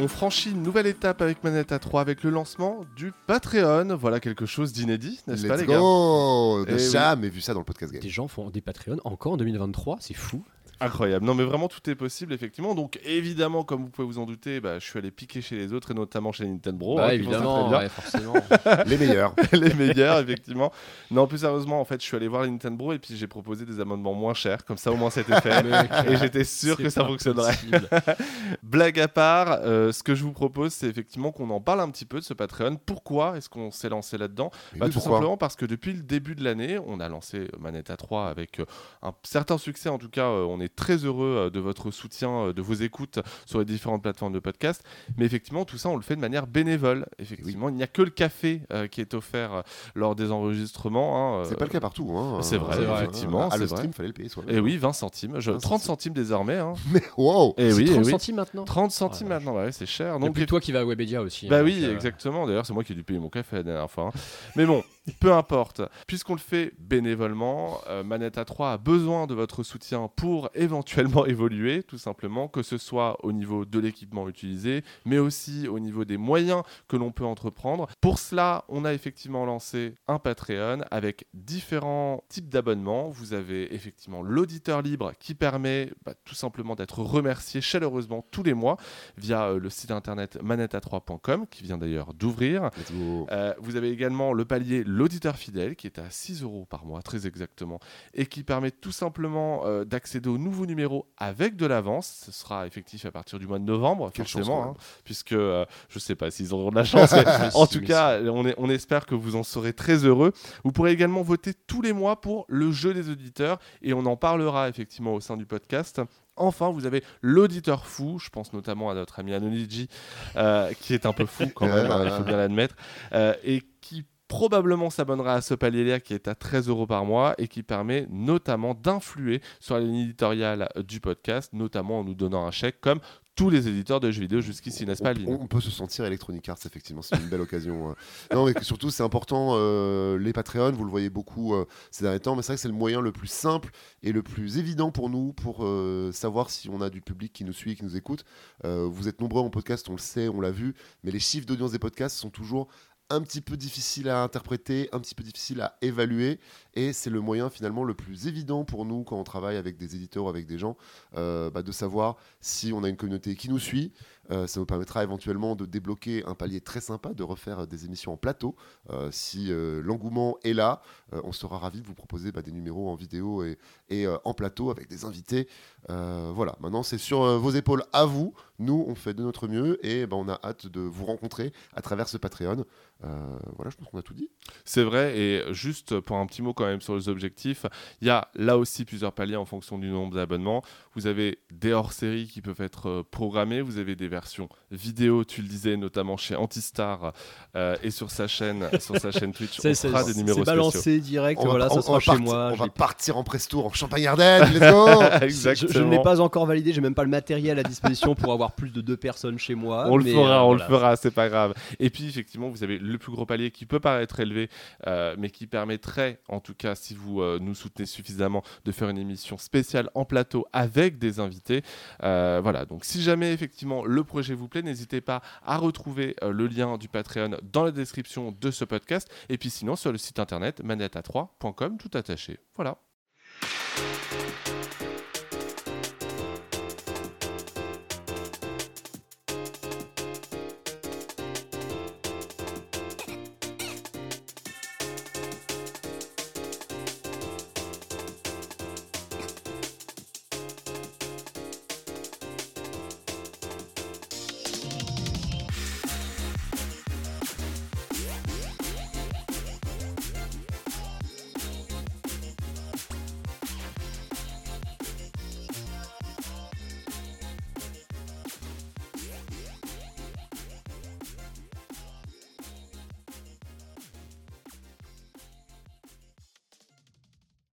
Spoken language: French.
On franchit une nouvelle étape avec Manette 3 avec le lancement du Patreon. Voilà quelque chose d'inédit, n'est-ce pas les gars? oui. jamais vu ça dans le podcast game. Des gens font des Patreons encore en 2023, c'est fou. Incroyable. Non mais vraiment tout est possible effectivement. Donc évidemment comme vous pouvez vous en douter, bah, je suis allé piquer chez les autres et notamment chez Nintendo. bah, hein, ça évidemment, ouais, forcément. Les meilleurs. les meilleurs, effectivement. Non, plus sérieusement, en fait, je suis allé voir les Nintendo et puis j'ai proposé des amendements moins chers. Comme ça, au moins, c'était fait. et j'étais sûr que ça fonctionnerait. Blague à part, euh, ce que je vous propose, c'est effectivement qu'on en parle un petit peu de ce Patreon. Pourquoi est-ce qu'on s'est lancé là-dedans Bah, oui, Tout simplement parce que depuis le début de l'année, on a lancé Manetta 3 avec euh, un certain succès. En tout cas, euh, on est très heureux euh, de votre soutien, euh, de vos écoutes sur les différentes plateformes de podcast. Mais effectivement, tout ça, on le fait de manière bénévole. Effectivement, il n'y a que le café euh, qui est offert euh, lors des enregistrements. hein, C'est euh, pas le cas partout. Hein. c'est vrai, Euh, effectivement, À c'est le vrai. stream, fallait le payer soi-même. Et oui, 20 centimes. Je- 20 30 centimes désormais. hein. Mais wow Et C'est oui, 30 et oui. centimes maintenant. 30 centimes vache. maintenant, ouais, c'est cher. Donc, plus que toi qui va à Webedia aussi. bah hein, oui, donc, euh, exactement. D'ailleurs, c'est moi qui ai dû payer mon café la dernière fois. hein. Mais bon, peu importe. Puisqu'on le fait bénévolement, euh, Manette A3 a besoin de votre soutien pour éventuellement évoluer, tout simplement, que ce soit au niveau de l'équipement utilisé, mais aussi au niveau des moyens que l'on peut entreprendre. Pour cela, on a effectivement lancé un Patreon avec différents types d'abonnements. Vous avez effectivement l'auditeur libre qui permet bah, tout simplement d'être remercié chaleureusement tous les mois via euh, le site internet manetta3.com qui vient d'ailleurs d'ouvrir. Euh, vous avez également le palier l'auditeur fidèle qui est à 6 euros par mois très exactement et qui permet tout simplement euh, d'accéder aux nouveaux numéros avec de l'avance. Ce sera effectif à partir du mois de novembre Quelle forcément hein, puisque euh, je sais pas s'ils auront de la chance mais en tout cas on, est- on espère que vous en serez très heureux. Vous pourrez également voter tous les mois pour le jeu des auditeurs et on en parlera effectivement au sein du podcast. Enfin, vous avez l'auditeur fou, je pense notamment à notre ami Anoniji, euh, qui est un peu fou quand même, hein, il faut bien l'admettre, euh, et qui probablement s'abonnera à ce palier-là qui est à 13 euros par mois et qui permet notamment d'influer sur la ligne éditoriale du podcast, notamment en nous donnant un chèque comme tous les éditeurs de jeux vidéo jusqu'ici, n'est-ce pas, Aline on peut se sentir Electronic Arts, effectivement, c'est une belle occasion. euh. Non, mais surtout, c'est important, euh, les Patreons, vous le voyez beaucoup euh, ces derniers temps, mais c'est vrai que c'est le moyen le plus simple et le plus évident pour nous pour euh, savoir si on a du public qui nous suit, qui nous écoute. Vous êtes nombreux en podcast, on le sait, on l'a vu, mais les chiffres d'audience des podcasts sont toujours un petit peu difficiles à interpréter, un petit peu difficiles à évaluer, et c'est le moyen finalement le plus évident pour nous quand on travaille avec des éditeurs ou avec des gens, euh, bah, de savoir si on a une communauté qui nous suit. Euh, ça nous permettra éventuellement de débloquer un palier très sympa, de refaire des émissions en plateau. Euh, si l'engouement est là, on sera ravis de vous proposer bah, des numéros en vidéo et, en plateau avec des invités. Voilà, maintenant c'est sur vos épaules à vous. Nous, on fait de notre mieux et bah, on a hâte de vous rencontrer à travers ce Patreon. Euh, voilà, je pense qu'on a tout dit. C'est vrai, et juste pour un petit mot quand même sur les objectifs, il y a là aussi plusieurs paliers en fonction du nombre d'abonnements. Vous avez des hors-séries qui peuvent être euh, programmées, vous avez des versions vidéo, tu le disais, notamment chez Antistar euh, et sur sa chaîne, sur sa chaîne Twitch, on fera des numéros c'est balancé direct, On va- voilà, on- ça on sera va chez partir- moi. On je va partir en press tour en Champagne-Ardenne. Let's go spéciaux. Je, Exactement. je ne l'ai pas encore validé, j'ai même pas le matériel à disposition pour avoir plus de deux personnes chez moi. On le fera, euh, on voilà. le fera, c'est pas grave. Et puis effectivement, vous avez le plus gros palier qui peut paraître élevé, euh, mais qui permettrait, en tout cas, si vous euh, nous soutenez suffisamment, de faire une émission spéciale en plateau avec des invités. Voilà. Donc, si jamais effectivement le projet vous plaît, n'hésitez pas à retrouver le lien du Patreon dans la description de ce podcast. Et puis sinon sur le site internet manetta3.com, tout attaché. Voilà.